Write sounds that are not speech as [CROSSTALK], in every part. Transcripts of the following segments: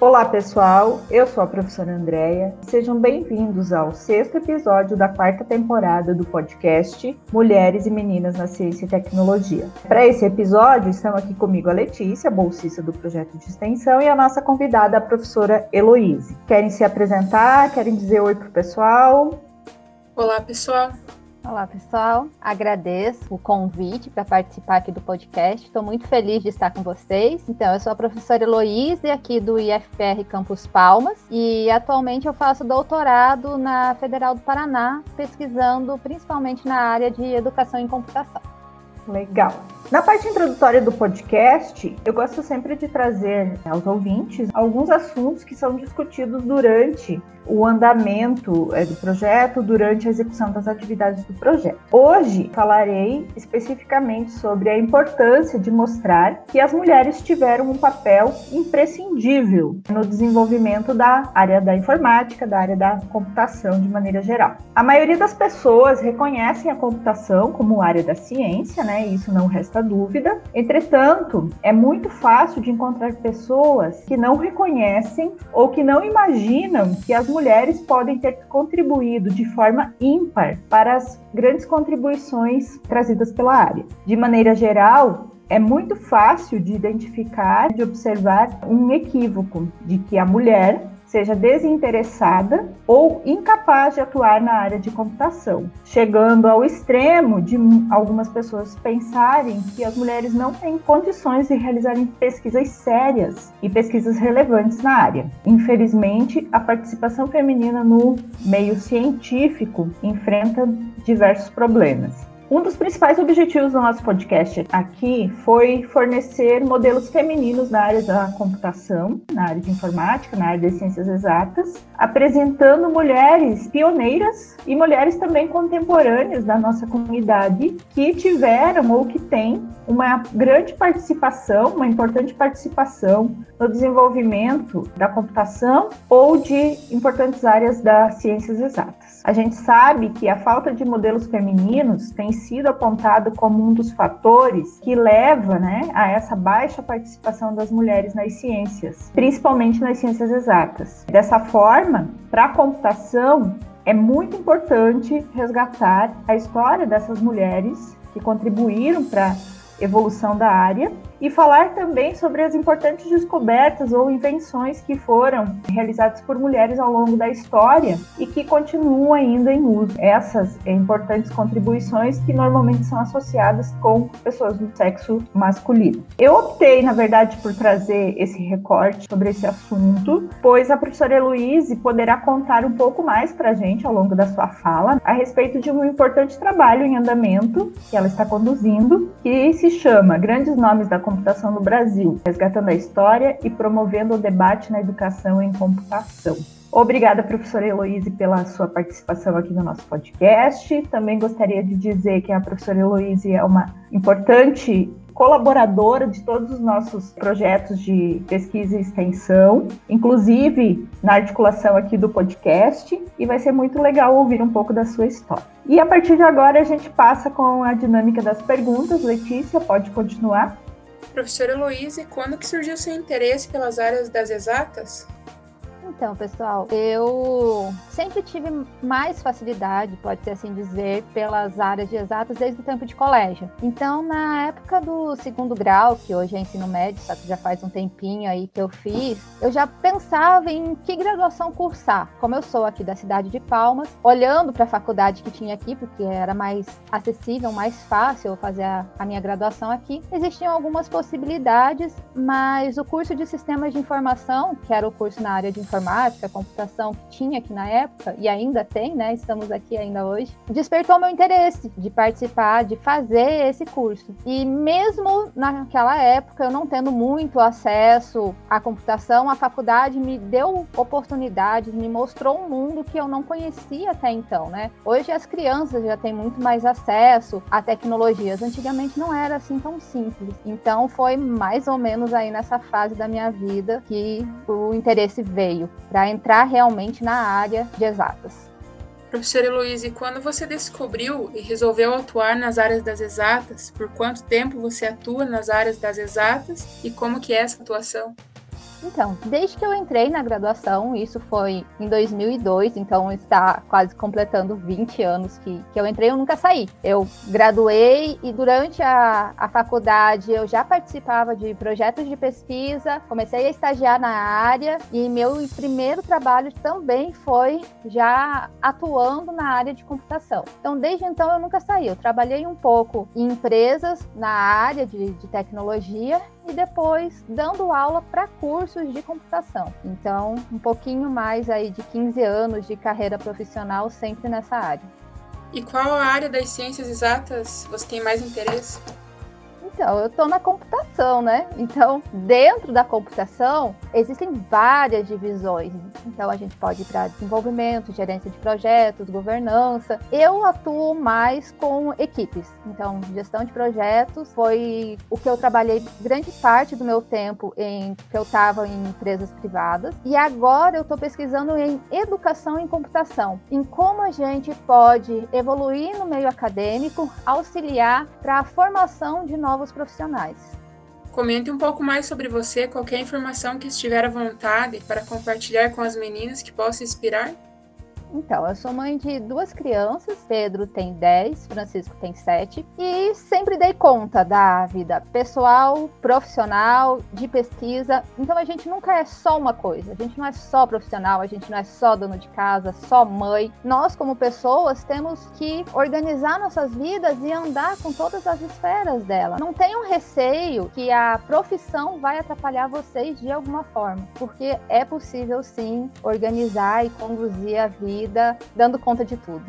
Olá, pessoal. Eu sou a professora Andréia. Sejam bem-vindos ao sexto episódio da quarta temporada do podcast Mulheres e Meninas na Ciência e Tecnologia. Para esse episódio, estão aqui comigo a Letícia, bolsista do projeto de extensão, e a nossa convidada, a professora Heloíse. Querem se apresentar? Querem dizer oi para o pessoal? Olá, pessoal. Olá, pessoal. Agradeço o convite para participar aqui do podcast. Estou muito feliz de estar com vocês. Então, eu sou a professora Heloíse, aqui do IFPR Campus Palmas, e atualmente eu faço doutorado na Federal do Paraná, pesquisando principalmente na área de educação em computação. Legal. Na parte introdutória do podcast, eu gosto sempre de trazer aos ouvintes alguns assuntos que são discutidos durante o andamento é, do projeto, durante a execução das atividades do projeto. Hoje falarei especificamente sobre a importância de mostrar que as mulheres tiveram um papel imprescindível no desenvolvimento da área da informática, da área da computação de maneira geral. A maioria das pessoas reconhecem a computação como área da ciência, né? Isso não resta dúvida. Entretanto, é muito fácil de encontrar pessoas que não reconhecem ou que não imaginam que as mulheres podem ter contribuído de forma ímpar para as grandes contribuições trazidas pela área. De maneira geral, é muito fácil de identificar, de observar um equívoco de que a mulher seja desinteressada ou incapaz de atuar na área de computação, chegando ao extremo de algumas pessoas pensarem que as mulheres não têm condições de realizarem pesquisas sérias e pesquisas relevantes na área. Infelizmente, a participação feminina no meio científico enfrenta diversos problemas. Um dos principais objetivos do nosso podcast aqui foi fornecer modelos femininos na área da computação, na área de informática, na área das ciências exatas, apresentando mulheres pioneiras e mulheres também contemporâneas da nossa comunidade que tiveram ou que têm uma grande participação, uma importante participação no desenvolvimento da computação ou de importantes áreas das ciências exatas. A gente sabe que a falta de modelos femininos tem sido apontado como um dos fatores que leva né, a essa baixa participação das mulheres nas ciências, principalmente nas ciências exatas. Dessa forma, para a computação, é muito importante resgatar a história dessas mulheres que contribuíram para a evolução da área e falar também sobre as importantes descobertas ou invenções que foram realizadas por mulheres ao longo da história e que continuam ainda em uso. Essas importantes contribuições que normalmente são associadas com pessoas do sexo masculino. Eu optei, na verdade, por trazer esse recorte sobre esse assunto, pois a professora Heloíse poderá contar um pouco mais para a gente ao longo da sua fala a respeito de um importante trabalho em andamento que ela está conduzindo, que se chama Grandes Nomes da computação no Brasil, resgatando a história e promovendo o debate na educação em computação. Obrigada, professora Heloíse, pela sua participação aqui no nosso podcast. Também gostaria de dizer que a professora Heloíse é uma importante colaboradora de todos os nossos projetos de pesquisa e extensão, inclusive na articulação aqui do podcast, e vai ser muito legal ouvir um pouco da sua história. E a partir de agora a gente passa com a dinâmica das perguntas. Letícia, pode continuar? Professora Heloíse, quando que surgiu seu interesse pelas áreas das exatas? Então, pessoal, eu sempre tive mais facilidade, pode ser assim dizer, pelas áreas de exatas desde o tempo de colégio. Então, na época do segundo grau, que hoje é ensino médio, só que já faz um tempinho aí que eu fiz, eu já pensava em que graduação cursar. Como eu sou aqui da cidade de Palmas, olhando para a faculdade que tinha aqui, porque era mais acessível, mais fácil fazer a, a minha graduação aqui, existiam algumas possibilidades, mas o curso de sistemas de informação, que era o curso na área de informação, informática, computação que tinha aqui na época, e ainda tem, né? Estamos aqui ainda hoje, despertou meu interesse de participar, de fazer esse curso. E mesmo naquela época, eu não tendo muito acesso à computação, a faculdade me deu oportunidades, me mostrou um mundo que eu não conhecia até então, né? Hoje as crianças já têm muito mais acesso a tecnologias. Antigamente não era assim tão simples. Então foi mais ou menos aí nessa fase da minha vida que o interesse veio para entrar realmente na área de exatas. Professora Heloísa, quando você descobriu e resolveu atuar nas áreas das exatas, por quanto tempo você atua nas áreas das exatas e como que é essa atuação? Então, desde que eu entrei na graduação, isso foi em 2002, então está quase completando 20 anos que, que eu entrei, eu nunca saí. Eu graduei e durante a, a faculdade eu já participava de projetos de pesquisa, comecei a estagiar na área e meu primeiro trabalho também foi já atuando na área de computação. Então, desde então eu nunca saí. Eu trabalhei um pouco em empresas na área de, de tecnologia e depois dando aula para cursos de computação. Então, um pouquinho mais aí de 15 anos de carreira profissional sempre nessa área. E qual a área das ciências exatas você tem mais interesse? Então, eu estou na computação, né? Então, dentro da computação, existem várias divisões. Então, a gente pode ir para desenvolvimento, gerência de projetos, governança. Eu atuo mais com equipes. Então, gestão de projetos foi o que eu trabalhei grande parte do meu tempo em que eu estava em empresas privadas. E agora eu estou pesquisando em educação em computação, em como a gente pode evoluir no meio acadêmico, auxiliar para a formação de novos profissionais. Comente um pouco mais sobre você, qualquer informação que estiver à vontade para compartilhar com as meninas que possa inspirar. Então, eu sou mãe de duas crianças, Pedro tem 10, Francisco tem 7, e sempre dei conta da vida pessoal, profissional, de pesquisa. Então a gente nunca é só uma coisa, a gente não é só profissional, a gente não é só dono de casa, só mãe. Nós, como pessoas, temos que organizar nossas vidas e andar com todas as esferas dela. Não tenham receio que a profissão vai atrapalhar vocês de alguma forma, porque é possível sim organizar e conduzir a vida vida, dando conta de tudo.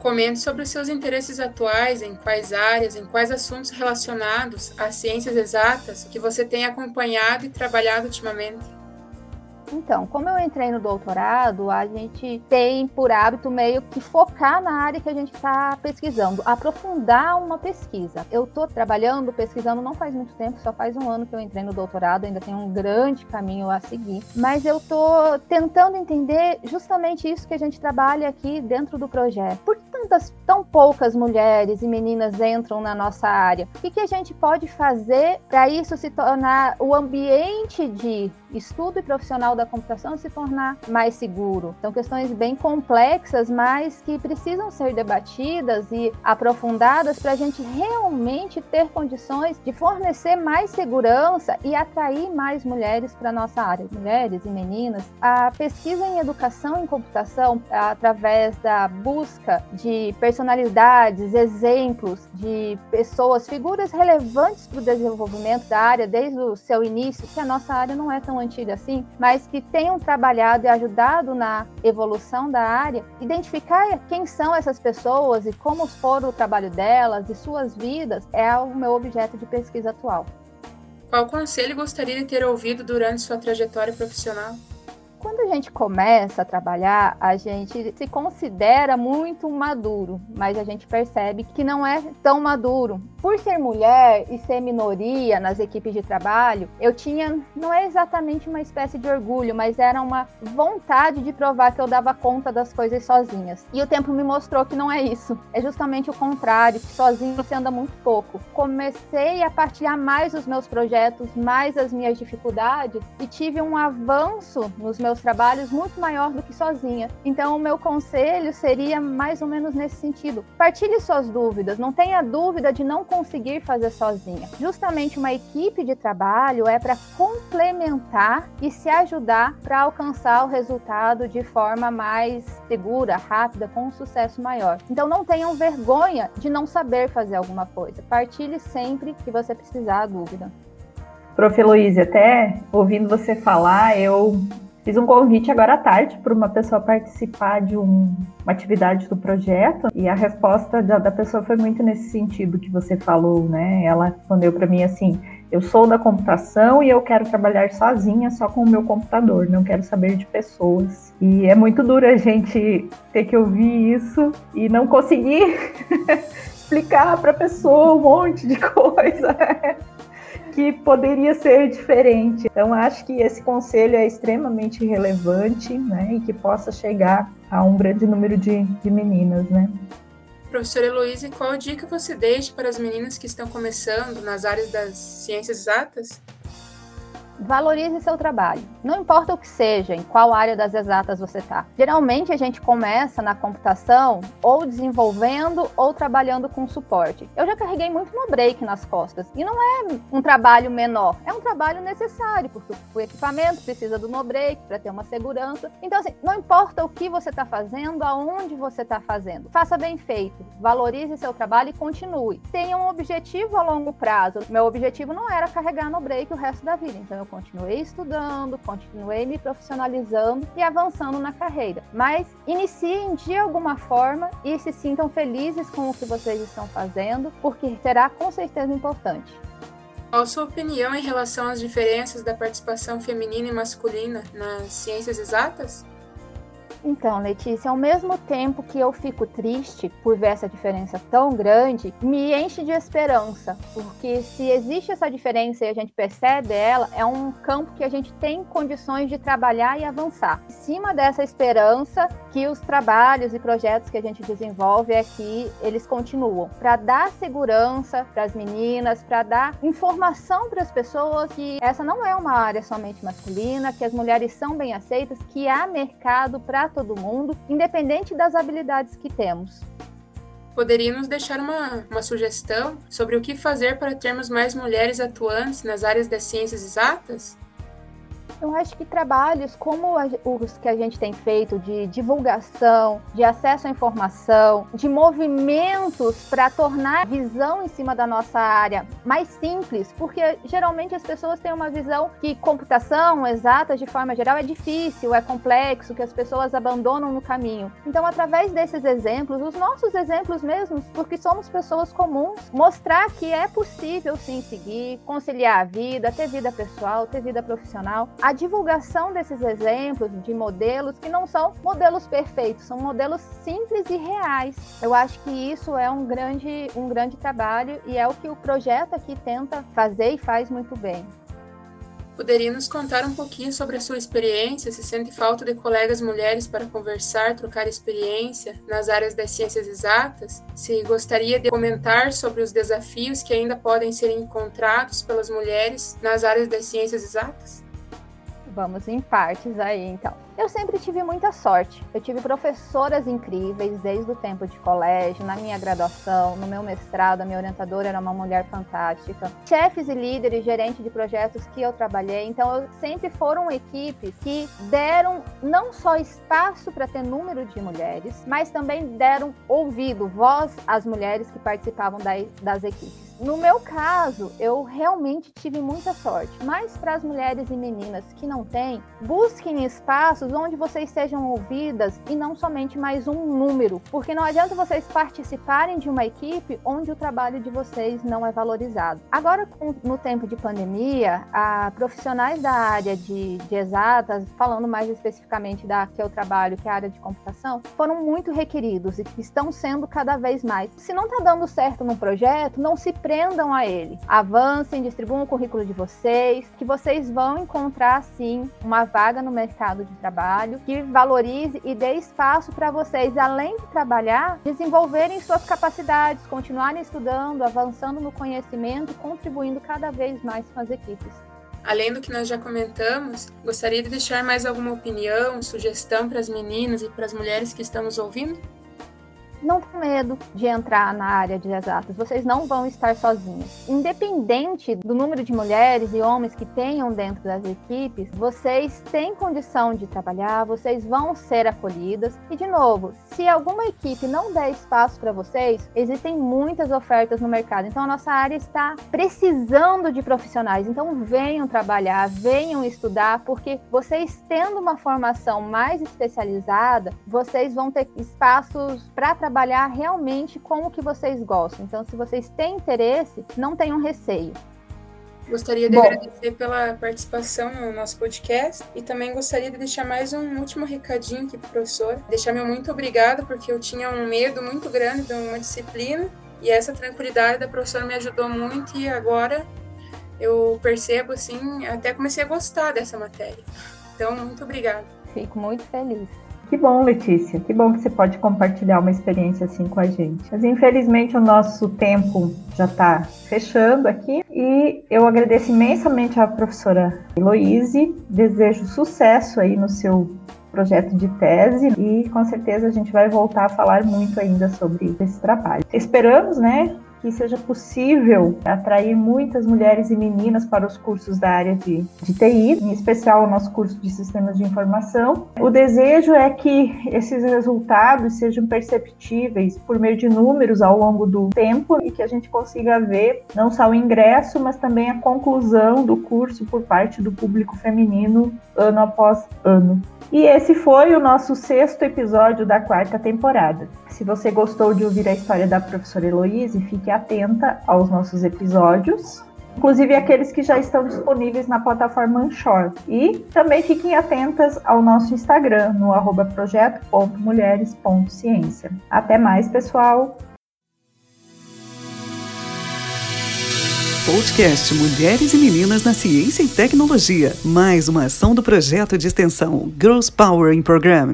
Comente sobre os seus interesses atuais, em quais áreas, em quais assuntos relacionados às ciências exatas que você tem acompanhado e trabalhado ultimamente. Então, como eu entrei no doutorado, a gente tem por hábito meio que focar na área que a gente está pesquisando, aprofundar uma pesquisa. Eu estou trabalhando, pesquisando não faz muito tempo, só faz um ano que eu entrei no doutorado, ainda tem um grande caminho a seguir, mas eu estou tentando entender justamente isso que a gente trabalha aqui dentro do projeto. Por que tantas, tão poucas mulheres e meninas entram na nossa área? O que, que a gente pode fazer para isso se tornar o ambiente de estudo e profissional da computação se tornar mais seguro. São questões bem complexas, mas que precisam ser debatidas e aprofundadas para a gente realmente ter condições de fornecer mais segurança e atrair mais mulheres para nossa área, mulheres e meninas. A pesquisa em educação em computação, através da busca de personalidades, exemplos de pessoas, figuras relevantes para o desenvolvimento da área desde o seu início, que a nossa área não é tão antiga assim, mas que tenham trabalhado e ajudado na evolução da área, identificar quem são essas pessoas e como foram o trabalho delas e suas vidas é o meu objeto de pesquisa atual. Qual conselho gostaria de ter ouvido durante sua trajetória profissional? Quando a gente começa a trabalhar, a gente se considera muito maduro, mas a gente percebe que não é tão maduro. Por ser mulher e ser minoria nas equipes de trabalho, eu tinha, não é exatamente uma espécie de orgulho, mas era uma vontade de provar que eu dava conta das coisas sozinhas. E o tempo me mostrou que não é isso. É justamente o contrário, que sozinho você anda muito pouco. Comecei a partilhar mais os meus projetos, mais as minhas dificuldades e tive um avanço nos meus meus trabalhos muito maior do que sozinha. Então, o meu conselho seria mais ou menos nesse sentido. Partilhe suas dúvidas, não tenha dúvida de não conseguir fazer sozinha. Justamente uma equipe de trabalho é para complementar e se ajudar para alcançar o resultado de forma mais segura, rápida, com um sucesso maior. Então, não tenham vergonha de não saber fazer alguma coisa. Partilhe sempre que você precisar a dúvida. Prof. Heloísa, até ouvindo você falar, eu Fiz um convite agora à tarde para uma pessoa participar de um, uma atividade do projeto e a resposta da, da pessoa foi muito nesse sentido que você falou, né? Ela respondeu para mim assim: eu sou da computação e eu quero trabalhar sozinha, só com o meu computador, não quero saber de pessoas. E é muito duro a gente ter que ouvir isso e não conseguir [LAUGHS] explicar para a pessoa um monte de coisa [LAUGHS] que poderia ser diferente. Então, acho que esse conselho é extremamente relevante né, e que possa chegar a um grande número de, de meninas. Né? Professora Heloísa, qual dica você deixa para as meninas que estão começando nas áreas das ciências exatas? Valorize seu trabalho. Não importa o que seja, em qual área das exatas você está. Geralmente a gente começa na computação ou desenvolvendo ou trabalhando com suporte. Eu já carreguei muito no break nas costas. E não é um trabalho menor, é um trabalho necessário, porque o equipamento precisa do no break para ter uma segurança. Então, assim, não importa o que você está fazendo, aonde você está fazendo. Faça bem feito, valorize seu trabalho e continue. Tenha um objetivo a longo prazo. Meu objetivo não era carregar no break o resto da vida. Então, eu continuei estudando, continuei me profissionalizando e avançando na carreira. Mas iniciem de alguma forma e se sintam felizes com o que vocês estão fazendo, porque será com certeza importante. Qual sua opinião em relação às diferenças da participação feminina e masculina nas ciências exatas? Então, Letícia, ao mesmo tempo que eu fico triste por ver essa diferença tão grande, me enche de esperança, porque se existe essa diferença e a gente percebe ela, é um campo que a gente tem condições de trabalhar e avançar. Em cima dessa esperança, que os trabalhos e projetos que a gente desenvolve aqui, eles continuam para dar segurança para as meninas, para dar informação para as pessoas que essa não é uma área somente masculina, que as mulheres são bem aceitas, que há mercado para todo mundo, independente das habilidades que temos. Poderia nos deixar uma, uma sugestão sobre o que fazer para termos mais mulheres atuantes nas áreas das ciências exatas? Eu acho que trabalhos como os que a gente tem feito de divulgação, de acesso à informação, de movimentos para tornar a visão em cima da nossa área mais simples, porque geralmente as pessoas têm uma visão que computação exata, de forma geral, é difícil, é complexo, que as pessoas abandonam no caminho. Então, através desses exemplos, os nossos exemplos mesmos, porque somos pessoas comuns, mostrar que é possível sim seguir, conciliar a vida, ter vida pessoal, ter vida profissional a divulgação desses exemplos de modelos que não são modelos perfeitos, são modelos simples e reais. Eu acho que isso é um grande, um grande trabalho e é o que o projeto aqui tenta fazer e faz muito bem. Poderia nos contar um pouquinho sobre a sua experiência? Se sente falta de colegas mulheres para conversar, trocar experiência nas áreas das ciências exatas? Se gostaria de comentar sobre os desafios que ainda podem ser encontrados pelas mulheres nas áreas das ciências exatas? Vamos em partes aí, então. Eu sempre tive muita sorte. Eu tive professoras incríveis desde o tempo de colégio, na minha graduação, no meu mestrado, a minha orientadora era uma mulher fantástica. Chefes e líderes, gerentes de projetos que eu trabalhei, então eu sempre foram equipes que deram não só espaço para ter número de mulheres, mas também deram ouvido, voz às mulheres que participavam das equipes. No meu caso, eu realmente tive muita sorte, mas para as mulheres e meninas que não têm, busquem espaços onde vocês sejam ouvidas e não somente mais um número, porque não adianta vocês participarem de uma equipe onde o trabalho de vocês não é valorizado. Agora, no tempo de pandemia, a profissionais da área de, de exatas, falando mais especificamente da que eu trabalho, que é a área de computação, foram muito requeridos e estão sendo cada vez mais. Se não está dando certo num projeto, não se prendam a ele. Avancem, distribuam o currículo de vocês, que vocês vão encontrar sim uma vaga no mercado de trabalho que valorize e dê espaço para vocês, além de trabalhar, desenvolverem suas capacidades, continuarem estudando, avançando no conhecimento, contribuindo cada vez mais com as equipes. Além do que nós já comentamos, gostaria de deixar mais alguma opinião, sugestão para as meninas e para as mulheres que estão nos ouvindo? Não tenham medo de entrar na área de exatas. Vocês não vão estar sozinhos. Independente do número de mulheres e homens que tenham dentro das equipes, vocês têm condição de trabalhar, vocês vão ser acolhidas. E de novo, se alguma equipe não der espaço para vocês, existem muitas ofertas no mercado. Então a nossa área está precisando de profissionais. Então venham trabalhar, venham estudar, porque vocês tendo uma formação mais especializada, vocês vão ter espaços para trabalhar realmente com o que vocês gostam. Então, se vocês têm interesse, não tenham receio. Gostaria de Bom. agradecer pela participação no nosso podcast e também gostaria de deixar mais um último recadinho aqui para o professor. Deixar meu muito obrigado, porque eu tinha um medo muito grande de uma disciplina e essa tranquilidade da professora me ajudou muito e agora eu percebo, assim, até comecei a gostar dessa matéria. Então, muito obrigada. Fico muito feliz. Que bom, Letícia. Que bom que você pode compartilhar uma experiência assim com a gente. Mas infelizmente o nosso tempo já está fechando aqui e eu agradeço imensamente à professora Heloise. Desejo sucesso aí no seu projeto de tese e com certeza a gente vai voltar a falar muito ainda sobre esse trabalho. Esperamos, né, que seja possível atrair muitas mulheres e meninas para os cursos da área de, de TI, em especial o nosso curso de Sistemas de Informação. O desejo é que esses resultados sejam perceptíveis por meio de números ao longo do tempo e que a gente consiga ver não só o ingresso, mas também a conclusão do curso por parte do público feminino ano após ano. E esse foi o nosso sexto episódio da quarta temporada. Se você gostou de ouvir a história da professora Heloíse, fique atenta aos nossos episódios, inclusive aqueles que já estão disponíveis na plataforma Anchor. E também fiquem atentas ao nosso Instagram, no projeto.mulheres.ciência. Até mais, pessoal! Podcast Mulheres e Meninas na Ciência e Tecnologia. Mais uma ação do projeto de extensão Girls Power in Program.